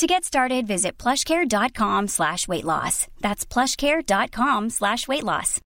To get started, visit plushcare.com slash weight loss. That's plushcare.com slash weight loss.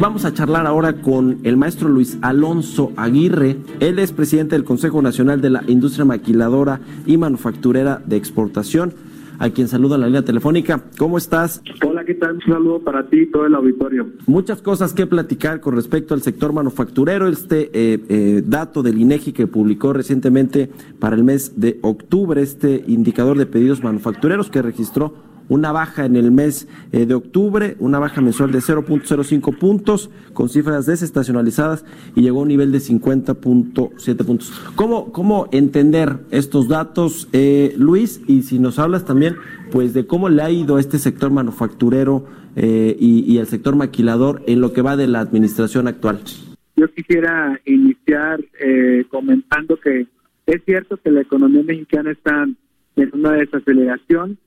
Vamos a charlar ahora con el maestro Luis Alonso Aguirre. Él es presidente del Consejo Nacional de la Industria Maquiladora y Manufacturera de Exportación a quien saluda en la línea telefónica. ¿Cómo estás? Hola, ¿qué tal? Un saludo para ti y todo el auditorio. Muchas cosas que platicar con respecto al sector manufacturero. Este eh, eh, dato del INEGI que publicó recientemente para el mes de octubre, este indicador de pedidos manufactureros que registró una baja en el mes eh, de octubre, una baja mensual de 0.05 puntos, con cifras desestacionalizadas y llegó a un nivel de 50.7 puntos. ¿Cómo, ¿Cómo entender estos datos, eh, Luis? Y si nos hablas también, pues, de cómo le ha ido a este sector manufacturero eh, y, y el sector maquilador en lo que va de la administración actual. Yo quisiera iniciar comentando que es cierto que la economía mexicana está en una desaceleración,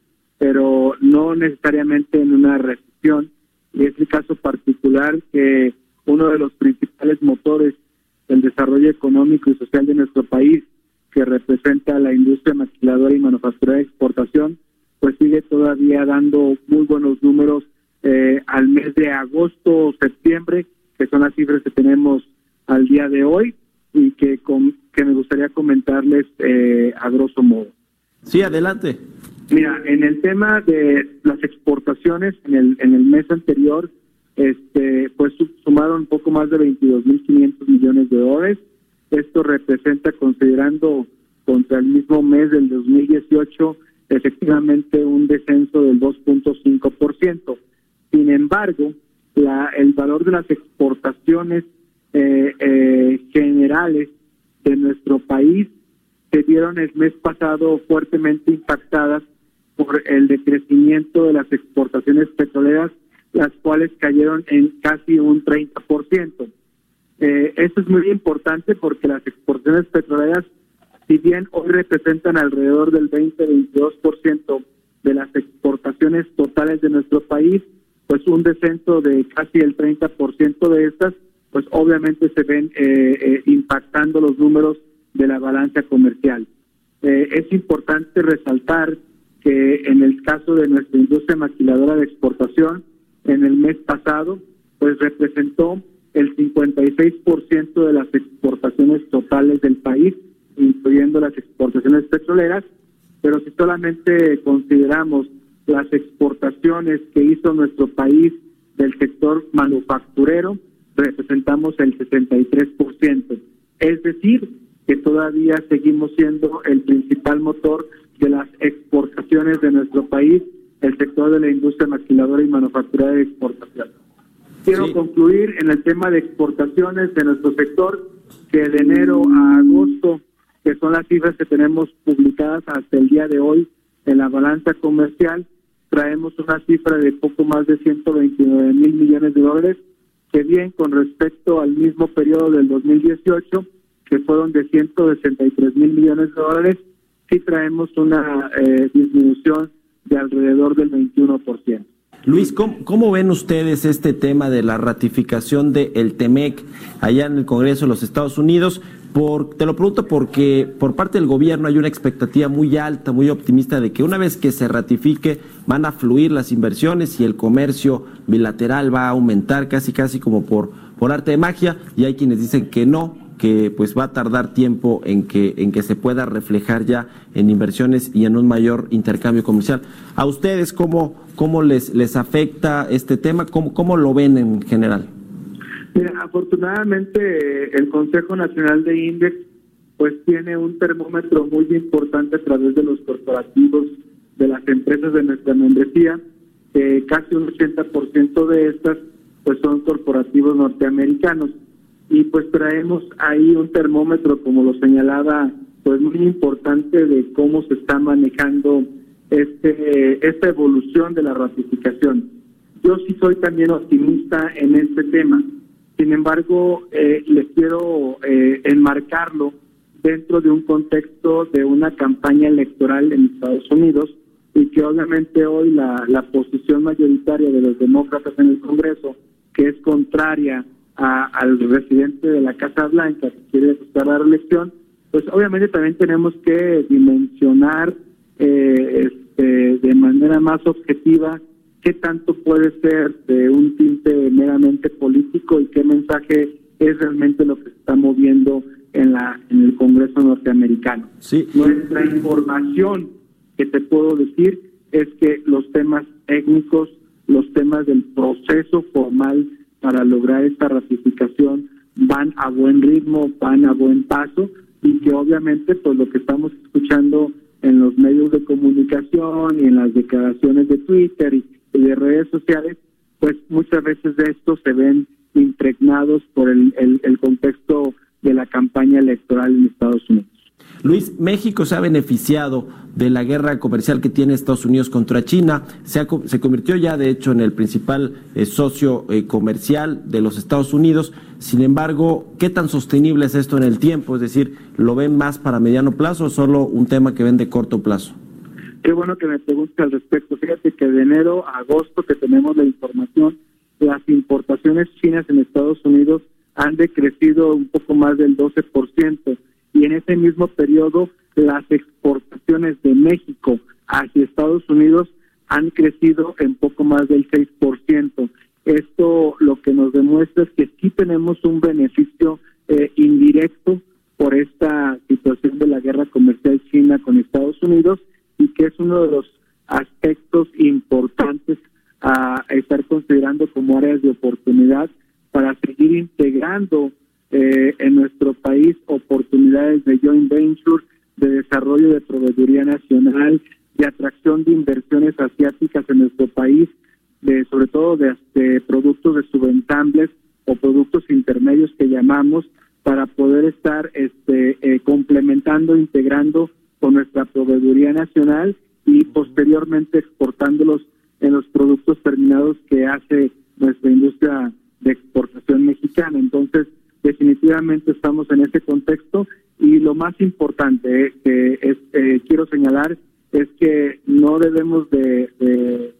pero no necesariamente en una recesión. Y es el caso particular que uno de los principales motores del desarrollo económico y social de nuestro país, que representa la industria maquiladora y manufactura de exportación, pues sigue todavía dando muy buenos números eh, al mes de agosto o septiembre, que son las cifras que tenemos al día de hoy y que, que me gustaría comentarles eh, a grosso modo. Sí, adelante. Mira, en el tema de las exportaciones, en el, en el mes anterior, este, pues sumaron un poco más de 22.500 millones de dólares. Esto representa, considerando contra el mismo mes del 2018, efectivamente un descenso del 2.5%. Sin embargo, la, el valor de las exportaciones eh, eh, generales de nuestro país se vieron el mes pasado fuertemente impactadas por el decrecimiento de las exportaciones petroleras, las cuales cayeron en casi un 30%. Eh, esto es muy importante porque las exportaciones petroleras, si bien hoy representan alrededor del 20-22% de las exportaciones totales de nuestro país, pues un descenso de casi el 30% de estas, pues obviamente se ven eh, eh, impactando los números de la balanza comercial. Eh, es importante resaltar que en el caso de nuestra industria maquiladora de exportación, en el mes pasado, pues representó el 56% de las exportaciones totales del país, incluyendo las exportaciones petroleras, pero si solamente consideramos las exportaciones que hizo nuestro país del sector manufacturero, representamos el 63%. Es decir, que todavía seguimos siendo el principal motor de las exportaciones de nuestro país, de la industria maquiladora y manufactura de exportación. Quiero concluir en el tema de exportaciones de nuestro sector, que de enero a agosto, que son las cifras que tenemos publicadas hasta el día de hoy en la balanza comercial, traemos una cifra de poco más de 129 mil millones de dólares, que bien con respecto al mismo periodo del 2018, que fueron de 163 mil millones de dólares, sí traemos una eh, disminución de alrededor del 21%. Luis, ¿cómo, ven ustedes este tema de la ratificación del el TEMEC allá en el Congreso de los Estados Unidos? Por, te lo pregunto porque por parte del gobierno hay una expectativa muy alta, muy optimista de que una vez que se ratifique van a fluir las inversiones y el comercio bilateral va a aumentar casi casi como por, por arte de magia y hay quienes dicen que no, que pues va a tardar tiempo en que en que se pueda reflejar ya en inversiones y en un mayor intercambio comercial. ¿A ustedes cómo cómo les les afecta este tema? ¿Cómo cómo lo ven en general? Mira, afortunadamente el Consejo Nacional de Index pues tiene un termómetro muy importante a través de los corporativos de las empresas de nuestra membresía, que casi un 80% de estas pues son corporativos norteamericanos y pues traemos ahí un termómetro, como lo señalaba, pues muy importante de cómo se está manejando este esta evolución de la ratificación. yo sí soy también optimista en este tema. Sin embargo, eh, les quiero eh, enmarcarlo dentro de un contexto de una campaña electoral en Estados Unidos y que obviamente hoy la, la posición mayoritaria de los demócratas en el Congreso, que es contraria al residente de la Casa Blanca que quiere buscar la reelección, pues obviamente también tenemos que dimensionar eh, este, de manera más objetiva qué tanto puede ser de un tinte meramente político y qué mensaje es realmente lo que se está moviendo en la en el Congreso norteamericano. Sí. Nuestra información que te puedo decir es que los temas técnicos, los temas del proceso formal para lograr esta ratificación van a buen ritmo, van a buen paso y que obviamente pues lo que estamos escuchando en los medios de comunicación y en las declaraciones de Twitter y, de redes sociales, pues muchas veces de esto se ven impregnados por el, el contexto de la campaña electoral en Estados Unidos. Luis, México se ha beneficiado de la guerra comercial que tiene Estados Unidos contra China. Se, se convirtió ya, de hecho, en el principal eh, socio eh, comercial de los Estados Unidos. Sin embargo, ¿qué tan sostenible es esto en el tiempo? Es decir, ¿lo ven más para mediano plazo o solo un tema que ven de corto plazo? Qué bueno que me pregunte al respecto. Fíjate que de enero a agosto que tenemos la información, las importaciones chinas en Estados Unidos han decrecido un poco más del 12% y en ese mismo periodo las exportaciones de México hacia Estados Unidos han crecido en poco más del 6%. Esto lo que nos demuestra es que sí tenemos un beneficio eh, indirecto por esta situación de la guerra comercial China con Estados Unidos y que es uno de los aspectos importantes a estar considerando como áreas de oportunidad para seguir integrando eh, en nuestro país oportunidades de joint venture, de desarrollo de proveeduría nacional, de atracción de inversiones asiáticas en nuestro país, de sobre todo de, productos de subentambles o productos intermedios que llamamos para poder estar este, eh, complementando, integrando con nuestra proveeduría nacional y posteriormente exportándolos en los productos terminados que hace nuestra industria de exportación mexicana. Entonces, estamos en ese contexto y lo más importante que es, eh, quiero señalar es que no debemos de,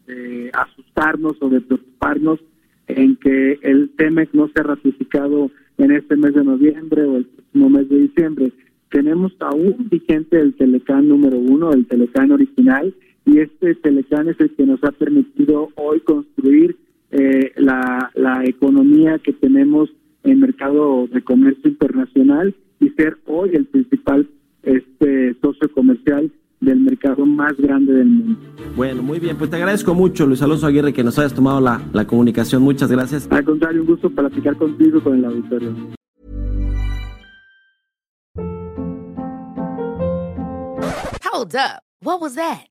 asustarnos o de preocuparnos en que el TEMEC no sea ratificado en este mes de noviembre o el próximo mes de diciembre. Tenemos aún vigente el Telecán número uno, el Telecán original, y este Telecán es el que nos ha permitido hoy construir eh, la economía que tenemos en mercado de comercio internacional y ser hoy el principal este socio comercial del mercado más grande del mundo. Bueno, muy bien, pues te agradezco mucho, Luis Alonso Aguirre, que nos hayas tomado la, la comunicación. Muchas gracias. Al contrario, un gusto platicar contigo con el auditorio. Hold up. What was that?